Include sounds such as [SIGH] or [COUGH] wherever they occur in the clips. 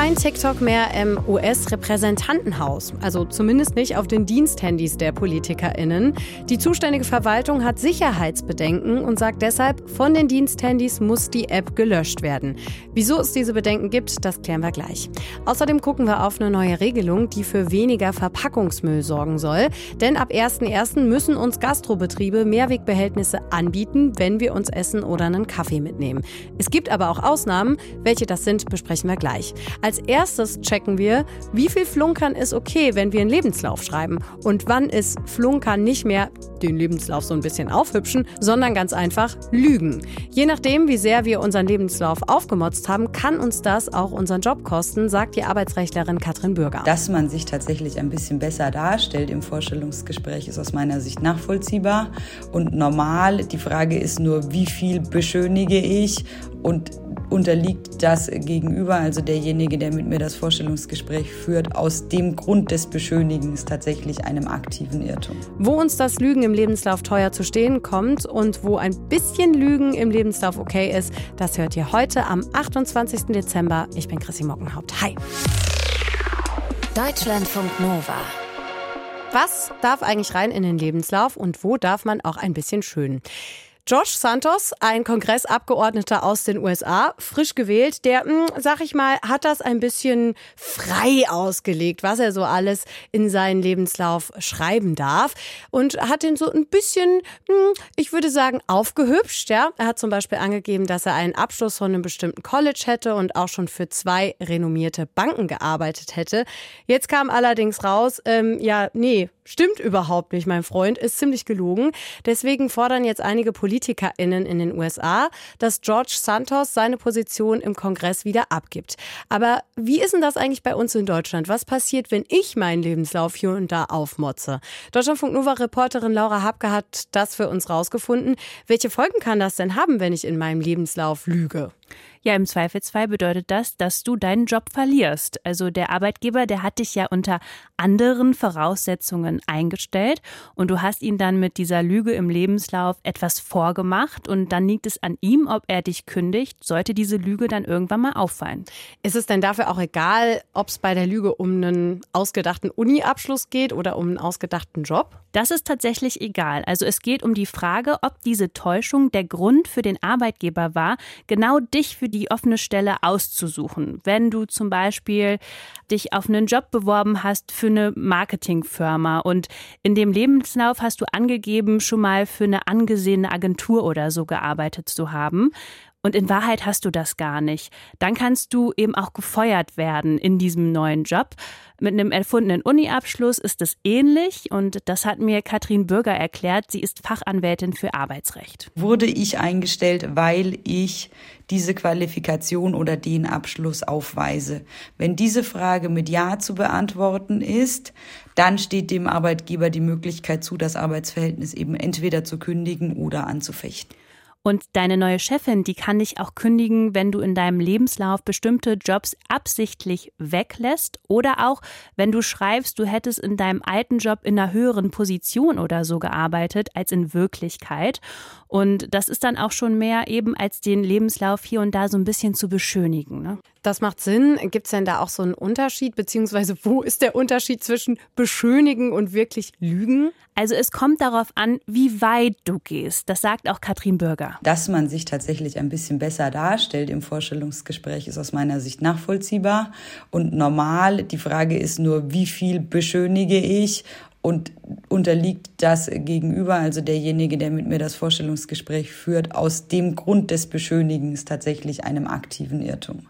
Kein TikTok mehr im US-Repräsentantenhaus, also zumindest nicht auf den Diensthandys der PolitikerInnen. Die zuständige Verwaltung hat Sicherheitsbedenken und sagt deshalb, von den Diensthandys muss die App gelöscht werden. Wieso es diese Bedenken gibt, das klären wir gleich. Außerdem gucken wir auf eine neue Regelung, die für weniger Verpackungsmüll sorgen soll. Denn ab 1.1. müssen uns Gastrobetriebe Mehrwegbehältnisse anbieten, wenn wir uns Essen oder einen Kaffee mitnehmen. Es gibt aber auch Ausnahmen. Welche das sind, besprechen wir gleich. Erstes checken wir, wie viel Flunkern ist okay, wenn wir einen Lebenslauf schreiben und wann ist Flunkern nicht mehr den Lebenslauf so ein bisschen aufhübschen, sondern ganz einfach lügen. Je nachdem, wie sehr wir unseren Lebenslauf aufgemotzt haben, kann uns das auch unseren Job kosten, sagt die Arbeitsrechtlerin Katrin Bürger. Dass man sich tatsächlich ein bisschen besser darstellt im Vorstellungsgespräch, ist aus meiner Sicht nachvollziehbar und normal. Die Frage ist nur, wie viel beschönige ich und unterliegt das Gegenüber, also derjenige, der mit mir das Vorstellungsgespräch führt, aus dem Grund des Beschönigens tatsächlich einem aktiven Irrtum. Wo uns das Lügen im Lebenslauf teuer zu stehen kommt und wo ein bisschen Lügen im Lebenslauf okay ist, das hört ihr heute am 28. Dezember. Ich bin Chrissy Mockenhaupt. Hi. Deutschlandfunk Nova. Was darf eigentlich rein in den Lebenslauf und wo darf man auch ein bisschen schön? Josh Santos, ein Kongressabgeordneter aus den USA, frisch gewählt, der, hm, sag ich mal, hat das ein bisschen frei ausgelegt, was er so alles in seinen Lebenslauf schreiben darf und hat ihn so ein bisschen, hm, ich würde sagen, aufgehübscht. Ja, er hat zum Beispiel angegeben, dass er einen Abschluss von einem bestimmten College hätte und auch schon für zwei renommierte Banken gearbeitet hätte. Jetzt kam allerdings raus, ähm, ja, nee, stimmt überhaupt nicht, mein Freund, ist ziemlich gelogen. Deswegen fordern jetzt einige Politiker PolitikerInnen in den USA, dass George Santos seine Position im Kongress wieder abgibt. Aber wie ist denn das eigentlich bei uns in Deutschland? Was passiert, wenn ich meinen Lebenslauf hier und da aufmotze? Deutschlandfunk Nova-Reporterin Laura Habke hat das für uns rausgefunden. Welche Folgen kann das denn haben, wenn ich in meinem Lebenslauf lüge? Ja, im Zweifelsfall bedeutet das, dass du deinen Job verlierst. Also der Arbeitgeber, der hat dich ja unter anderen Voraussetzungen eingestellt und du hast ihn dann mit dieser Lüge im Lebenslauf etwas vorgemacht und dann liegt es an ihm, ob er dich kündigt, sollte diese Lüge dann irgendwann mal auffallen. Ist es denn dafür auch egal, ob es bei der Lüge um einen ausgedachten Uni-Abschluss geht oder um einen ausgedachten Job? Das ist tatsächlich egal. Also es geht um die Frage, ob diese Täuschung der Grund für den Arbeitgeber war, genau dich für die offene Stelle auszusuchen. Wenn du zum Beispiel dich auf einen Job beworben hast für eine Marketingfirma und in dem Lebenslauf hast du angegeben, schon mal für eine angesehene Agentur oder so gearbeitet zu haben und in Wahrheit hast du das gar nicht. Dann kannst du eben auch gefeuert werden in diesem neuen Job. Mit einem erfundenen Uni-Abschluss ist es ähnlich und das hat mir Katrin Bürger erklärt. Sie ist Fachanwältin für Arbeitsrecht. Wurde ich eingestellt, weil ich diese Qualifikation oder den Abschluss aufweise? Wenn diese Frage mit Ja zu beantworten ist, dann steht dem Arbeitgeber die Möglichkeit zu, das Arbeitsverhältnis eben entweder zu kündigen oder anzufechten. Und deine neue Chefin, die kann dich auch kündigen, wenn du in deinem Lebenslauf bestimmte Jobs absichtlich weglässt oder auch, wenn du schreibst, du hättest in deinem alten Job in einer höheren Position oder so gearbeitet als in Wirklichkeit. Und das ist dann auch schon mehr eben als den Lebenslauf hier und da so ein bisschen zu beschönigen. Ne? Das macht Sinn. Gibt es denn da auch so einen Unterschied, beziehungsweise wo ist der Unterschied zwischen beschönigen und wirklich lügen? Also es kommt darauf an, wie weit du gehst. Das sagt auch Katrin Bürger. Dass man sich tatsächlich ein bisschen besser darstellt im Vorstellungsgespräch, ist aus meiner Sicht nachvollziehbar und normal. Die Frage ist nur, wie viel beschönige ich und unterliegt das Gegenüber, also derjenige, der mit mir das Vorstellungsgespräch führt, aus dem Grund des Beschönigens tatsächlich einem aktiven Irrtum.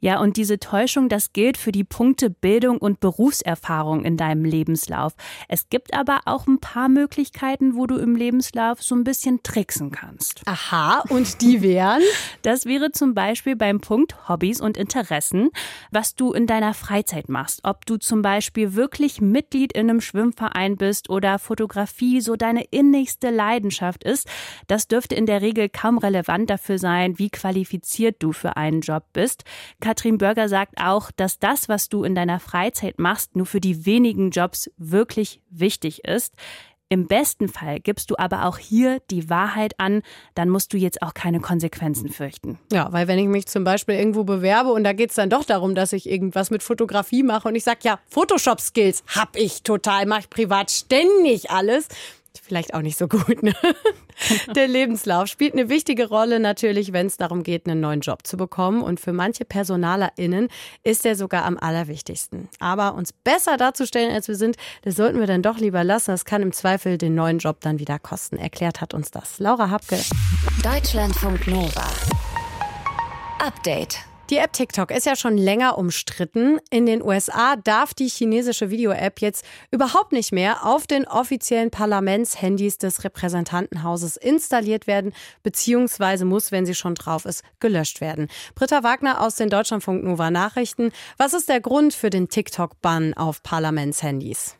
Ja, und diese Täuschung, das gilt für die Punkte Bildung und Berufserfahrung in deinem Lebenslauf. Es gibt aber auch ein paar Möglichkeiten, wo du im Lebenslauf so ein bisschen tricksen kannst. Aha, und die wären? Das wäre zum Beispiel beim Punkt Hobbys und Interessen, was du in deiner Freizeit machst. Ob du zum Beispiel wirklich Mitglied in einem Schwimmverein bist oder Fotografie so deine innigste Leidenschaft ist, das dürfte in der Regel kaum relevant dafür sein, wie qualifiziert du für einen Job bist. Katrin Börger sagt auch, dass das, was du in deiner Freizeit machst, nur für die wenigen Jobs wirklich wichtig ist. Im besten Fall gibst du aber auch hier die Wahrheit an, dann musst du jetzt auch keine Konsequenzen fürchten. Ja, weil wenn ich mich zum Beispiel irgendwo bewerbe und da geht es dann doch darum, dass ich irgendwas mit Fotografie mache und ich sage, ja, Photoshop-Skills habe ich total, mache ich privat ständig alles, vielleicht auch nicht so gut. Ne? [LAUGHS] Der Lebenslauf spielt eine wichtige Rolle natürlich, wenn es darum geht, einen neuen Job zu bekommen. Und für manche PersonalerInnen ist er sogar am allerwichtigsten. Aber uns besser darzustellen, als wir sind, das sollten wir dann doch lieber lassen. Das kann im Zweifel den neuen Job dann wieder kosten. Erklärt hat uns das Laura Hapke. Deutschlandfunk Nova. Update. Die App TikTok ist ja schon länger umstritten. In den USA darf die chinesische Video-App jetzt überhaupt nicht mehr auf den offiziellen Parlamentshandys des Repräsentantenhauses installiert werden, beziehungsweise muss, wenn sie schon drauf ist, gelöscht werden. Britta Wagner aus den Deutschlandfunk Nova Nachrichten. Was ist der Grund für den TikTok-Bann auf Parlamentshandys?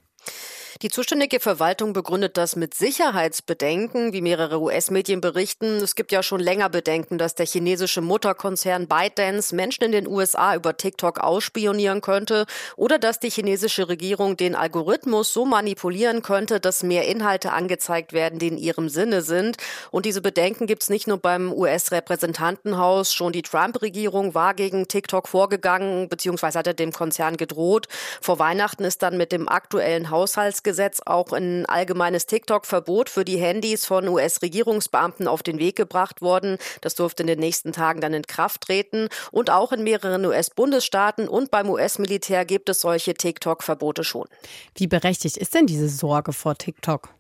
Die zuständige Verwaltung begründet das mit Sicherheitsbedenken, wie mehrere US-Medien berichten. Es gibt ja schon länger Bedenken, dass der chinesische Mutterkonzern ByteDance Menschen in den USA über TikTok ausspionieren könnte oder dass die chinesische Regierung den Algorithmus so manipulieren könnte, dass mehr Inhalte angezeigt werden, die in ihrem Sinne sind. Und diese Bedenken gibt es nicht nur beim US-Repräsentantenhaus. Schon die Trump-Regierung war gegen TikTok vorgegangen, beziehungsweise hatte dem Konzern gedroht. Vor Weihnachten ist dann mit dem aktuellen Haushalts Gesetz auch ein allgemeines TikTok-Verbot für die Handys von US-Regierungsbeamten auf den Weg gebracht worden. Das durfte in den nächsten Tagen dann in Kraft treten. Und auch in mehreren US-Bundesstaaten und beim US-Militär gibt es solche TikTok-Verbote schon. Wie berechtigt ist denn diese Sorge vor TikTok?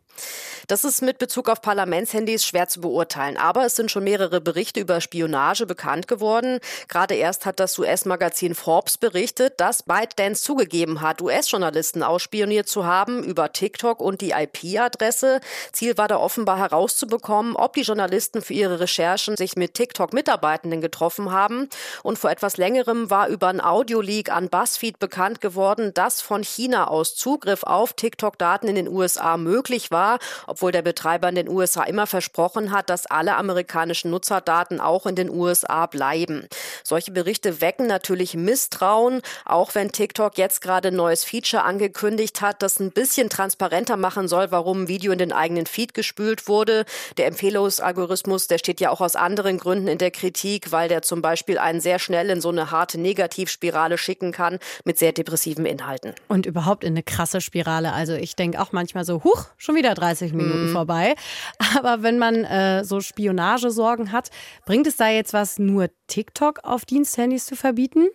Das ist mit Bezug auf Parlamentshandys schwer zu beurteilen. Aber es sind schon mehrere Berichte über Spionage bekannt geworden. Gerade erst hat das US-Magazin Forbes berichtet, dass ByteDance zugegeben hat, US-Journalisten ausspioniert zu haben über TikTok und die IP-Adresse. Ziel war da offenbar herauszubekommen, ob die Journalisten für ihre Recherchen sich mit TikTok-Mitarbeitenden getroffen haben. Und vor etwas längerem war über ein Audio-Leak an BuzzFeed bekannt geworden, dass von China aus Zugriff auf TikTok-Daten in den USA möglich war obwohl der Betreiber in den USA immer versprochen hat, dass alle amerikanischen Nutzerdaten auch in den USA bleiben. Solche Berichte wecken natürlich Misstrauen, auch wenn TikTok jetzt gerade ein neues Feature angekündigt hat, das ein bisschen transparenter machen soll, warum ein Video in den eigenen Feed gespült wurde. Der Empfehlungsalgorithmus, der steht ja auch aus anderen Gründen in der Kritik, weil der zum Beispiel einen sehr schnell in so eine harte Negativspirale schicken kann mit sehr depressiven Inhalten. Und überhaupt in eine krasse Spirale. Also ich denke auch manchmal so, huch, schon wieder 30 Minuten mhm. vorbei. Aber wenn man äh, so Spionagesorgen hat, bringt es da jetzt was, nur TikTok auf Diensthandys zu verbieten?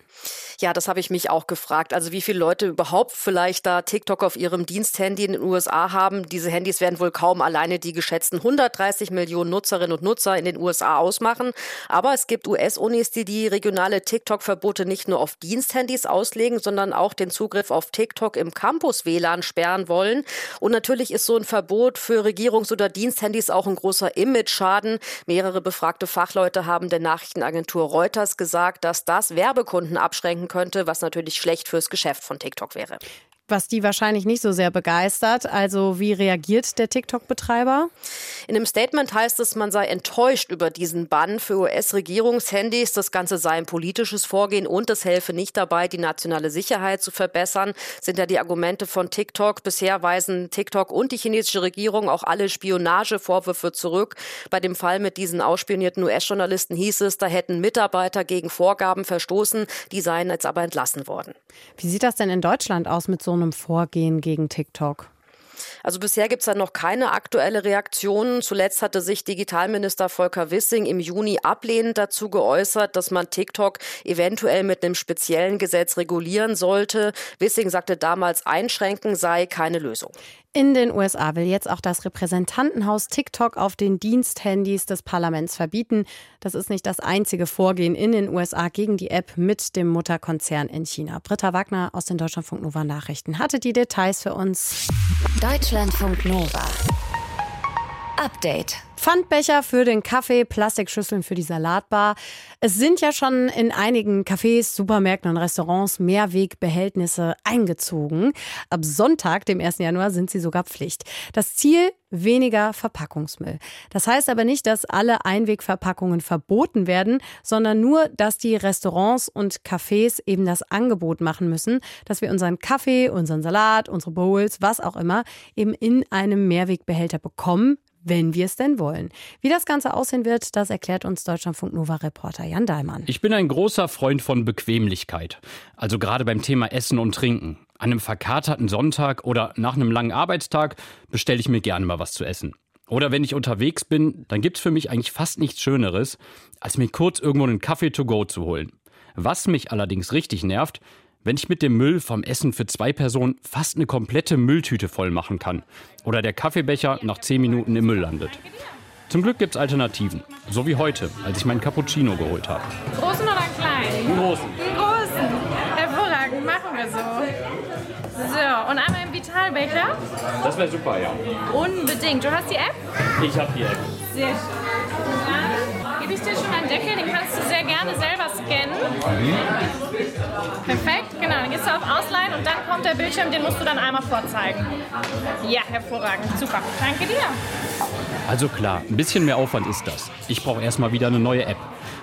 Ja, das habe ich mich auch gefragt. Also wie viele Leute überhaupt vielleicht da TikTok auf ihrem Diensthandy in den USA haben. Diese Handys werden wohl kaum alleine die geschätzten 130 Millionen Nutzerinnen und Nutzer in den USA ausmachen. Aber es gibt US-Unis, die die regionale TikTok-Verbote nicht nur auf Diensthandys auslegen, sondern auch den Zugriff auf TikTok im Campus-WLAN sperren wollen. Und natürlich ist so ein Verbot für Regierungs- oder Diensthandys auch ein großer Image-Schaden. Mehrere befragte Fachleute haben der Nachrichtenagentur Reuters gesagt, dass das Werbekunden abschränken könnte, was natürlich schlecht fürs Geschäft von TikTok wäre was die wahrscheinlich nicht so sehr begeistert. Also wie reagiert der TikTok-Betreiber? In dem Statement heißt es, man sei enttäuscht über diesen Bann für US-Regierungshandys. Das Ganze sei ein politisches Vorgehen und es helfe nicht dabei, die nationale Sicherheit zu verbessern, sind ja die Argumente von TikTok. Bisher weisen TikTok und die chinesische Regierung auch alle Spionagevorwürfe zurück. Bei dem Fall mit diesen ausspionierten US-Journalisten hieß es, da hätten Mitarbeiter gegen Vorgaben verstoßen, die seien jetzt aber entlassen worden. Wie sieht das denn in Deutschland aus mit so einem Vorgehen gegen TikTok? Also bisher gibt es da noch keine aktuelle Reaktion. Zuletzt hatte sich Digitalminister Volker Wissing im Juni ablehnend dazu geäußert, dass man TikTok eventuell mit einem speziellen Gesetz regulieren sollte. Wissing sagte damals, einschränken sei keine Lösung. In den USA will jetzt auch das Repräsentantenhaus TikTok auf den Diensthandys des Parlaments verbieten. Das ist nicht das einzige Vorgehen in den USA gegen die App mit dem Mutterkonzern in China. Britta Wagner aus den Deutschlandfunk Nova Nachrichten hatte die Details für uns. Deutschlandfunk Nova. Update. Pfandbecher für den Kaffee, Plastikschüsseln für die Salatbar. Es sind ja schon in einigen Cafés, Supermärkten und Restaurants Mehrwegbehältnisse eingezogen. Ab Sonntag, dem 1. Januar, sind sie sogar Pflicht. Das Ziel, weniger Verpackungsmüll. Das heißt aber nicht, dass alle Einwegverpackungen verboten werden, sondern nur, dass die Restaurants und Cafés eben das Angebot machen müssen, dass wir unseren Kaffee, unseren Salat, unsere Bowls, was auch immer, eben in einem Mehrwegbehälter bekommen, wenn wir es denn wollen. Wie das Ganze aussehen wird, das erklärt uns Deutschlandfunk Nova Reporter Jan Daimann. Ich bin ein großer Freund von Bequemlichkeit. Also gerade beim Thema Essen und Trinken. An einem verkaterten Sonntag oder nach einem langen Arbeitstag bestelle ich mir gerne mal was zu essen. Oder wenn ich unterwegs bin, dann gibt es für mich eigentlich fast nichts Schöneres, als mir kurz irgendwo einen Kaffee to go zu holen. Was mich allerdings richtig nervt, wenn ich mit dem Müll vom Essen für zwei Personen fast eine komplette Mülltüte voll machen kann oder der Kaffeebecher nach zehn Minuten im Müll landet. Zum Glück gibt es Alternativen, so wie heute, als ich meinen Cappuccino geholt habe. Großen oder kleinen? Einen großen. Einen großen. Hervorragend, machen wir so. So, und einmal im Vitalbecher? Das wäre super, ja. Unbedingt. Du hast die App? Ich habe die App. Sehr schön. Dann gebe ich dir schon einen Deckel, den kannst gerne selber scannen. Perfekt, genau. Dann gehst du auf Ausleihen und dann kommt der Bildschirm, den musst du dann einmal vorzeigen. Ja, hervorragend. Super. Danke dir. Also klar, ein bisschen mehr Aufwand ist das. Ich brauche erstmal wieder eine neue App.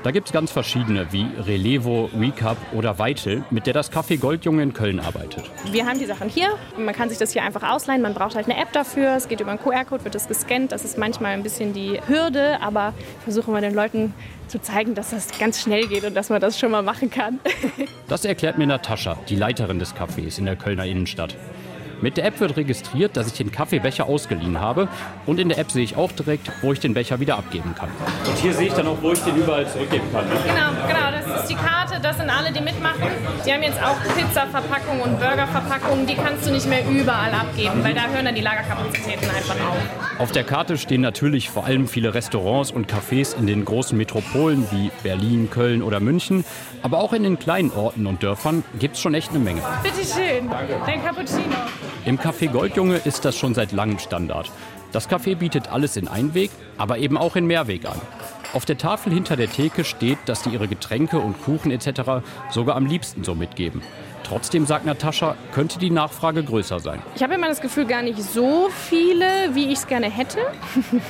Da gibt es ganz verschiedene, wie Relevo, Recap oder Vital, mit der das Café Goldjunge in Köln arbeitet. Wir haben die Sachen hier. Man kann sich das hier einfach ausleihen. Man braucht halt eine App dafür. Es geht über einen QR-Code, wird das gescannt. Das ist manchmal ein bisschen die Hürde, aber versuchen wir den Leuten zu zeigen, dass das ganz schnell geht und dass man das schon mal machen kann. [LAUGHS] das erklärt mir Natascha, die Leiterin des Cafés in der Kölner Innenstadt. Mit der App wird registriert, dass ich den Kaffeebecher ausgeliehen habe und in der App sehe ich auch direkt, wo ich den Becher wieder abgeben kann. Und hier sehe ich dann auch, wo ich den überall zurückgeben kann. Ne? Genau, genau, ist die Karte, das sind alle, die mitmachen. Die haben jetzt auch Pizza-Verpackungen und Burger-Verpackungen, die kannst du nicht mehr überall abgeben, weil da hören dann die Lagerkapazitäten einfach auf. Auf der Karte stehen natürlich vor allem viele Restaurants und Cafés in den großen Metropolen wie Berlin, Köln oder München, aber auch in den kleinen Orten und Dörfern gibt es schon echt eine Menge. Bitte schön, dein Cappuccino. Im Café Goldjunge ist das schon seit langem Standard. Das Café bietet alles in Einweg, aber eben auch in Mehrweg an. Auf der Tafel hinter der Theke steht, dass sie ihre Getränke und Kuchen etc. sogar am liebsten so mitgeben. Trotzdem, sagt Natascha, könnte die Nachfrage größer sein. Ich habe immer das Gefühl, gar nicht so viele, wie ich es gerne hätte.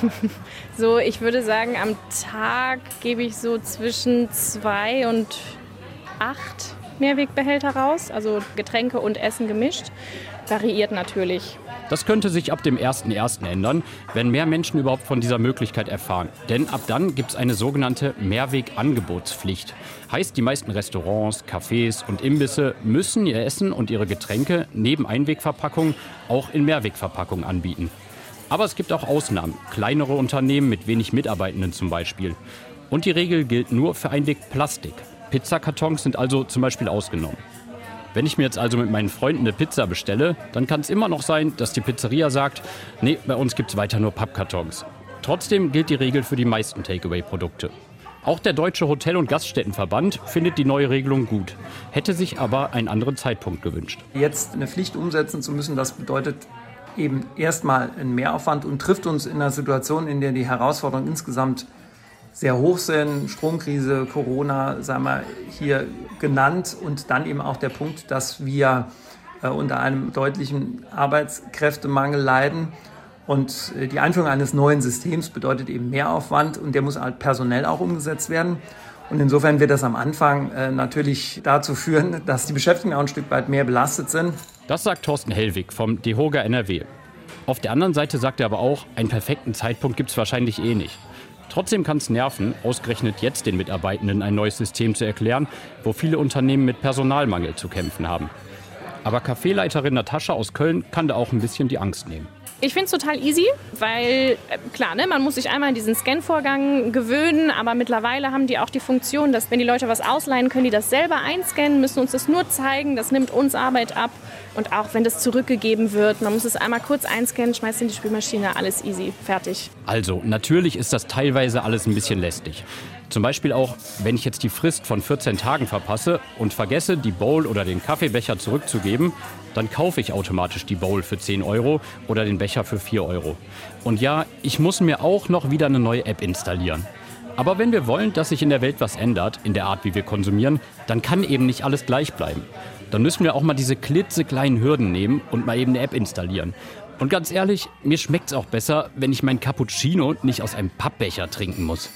[LAUGHS] so, ich würde sagen, am Tag gebe ich so zwischen zwei und acht Mehrwegbehälter raus, also Getränke und Essen gemischt. Variiert natürlich. Das könnte sich ab dem 1.1. ändern, wenn mehr Menschen überhaupt von dieser Möglichkeit erfahren. Denn ab dann gibt es eine sogenannte Mehrwegangebotspflicht. Heißt, die meisten Restaurants, Cafés und Imbisse müssen ihr Essen und ihre Getränke neben Einwegverpackungen auch in Mehrwegverpackungen anbieten. Aber es gibt auch Ausnahmen, kleinere Unternehmen mit wenig Mitarbeitenden zum Beispiel. Und die Regel gilt nur für Einwegplastik. Pizzakartons sind also zum Beispiel ausgenommen. Wenn ich mir jetzt also mit meinen Freunden eine Pizza bestelle, dann kann es immer noch sein, dass die Pizzeria sagt, nee, bei uns gibt es weiter nur Pappkartons. Trotzdem gilt die Regel für die meisten Takeaway-Produkte. Auch der Deutsche Hotel- und Gaststättenverband findet die neue Regelung gut, hätte sich aber einen anderen Zeitpunkt gewünscht. Jetzt eine Pflicht umsetzen zu müssen, das bedeutet eben erstmal einen Mehraufwand und trifft uns in einer Situation, in der die Herausforderungen insgesamt sehr hoch sind, Stromkrise, Corona, sagen wir hier genannt und dann eben auch der Punkt, dass wir äh, unter einem deutlichen Arbeitskräftemangel leiden. Und äh, die Einführung eines neuen Systems bedeutet eben Mehraufwand und der muss halt personell auch umgesetzt werden. Und insofern wird das am Anfang äh, natürlich dazu führen, [LAUGHS] dass die Beschäftigten auch ein Stück weit mehr belastet sind. Das sagt Thorsten Hellwig vom DEHOGA NRW. Auf der anderen Seite sagt er aber auch, einen perfekten Zeitpunkt gibt es wahrscheinlich eh nicht. Trotzdem kann es nerven, ausgerechnet jetzt den Mitarbeitenden ein neues System zu erklären, wo viele Unternehmen mit Personalmangel zu kämpfen haben. Aber Kaffeeleiterin Natascha aus Köln kann da auch ein bisschen die Angst nehmen. Ich finde es total easy, weil äh, klar, ne, man muss sich einmal an diesen Scan-Vorgang gewöhnen, aber mittlerweile haben die auch die Funktion, dass wenn die Leute was ausleihen, können die das selber einscannen, müssen uns das nur zeigen, das nimmt uns Arbeit ab Und auch wenn das zurückgegeben wird, man muss es einmal kurz einscannen, schmeißt in die Spülmaschine, alles easy, fertig. Also, natürlich ist das teilweise alles ein bisschen lästig. Zum Beispiel auch, wenn ich jetzt die Frist von 14 Tagen verpasse und vergesse, die Bowl oder den Kaffeebecher zurückzugeben, dann kaufe ich automatisch die Bowl für 10 Euro oder den Becher für 4 Euro. Und ja, ich muss mir auch noch wieder eine neue App installieren. Aber wenn wir wollen, dass sich in der Welt was ändert, in der Art, wie wir konsumieren, dann kann eben nicht alles gleich bleiben. Dann müssen wir auch mal diese klitzekleinen Hürden nehmen und mal eben eine App installieren. Und ganz ehrlich, mir schmeckt es auch besser, wenn ich meinen Cappuccino nicht aus einem Pappbecher trinken muss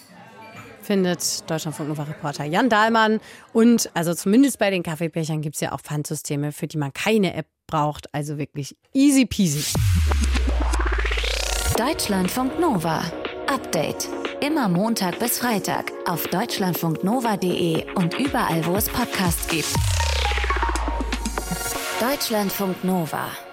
findet Deutschlandfunk Nova Reporter Jan Dahlmann. Und also zumindest bei den Kaffeebechern gibt es ja auch Pfandsysteme, für die man keine App braucht. Also wirklich easy peasy. Deutschlandfunk Nova. Update. Immer Montag bis Freitag auf deutschlandfunknova.de und überall, wo es Podcasts gibt. Deutschlandfunk Nova.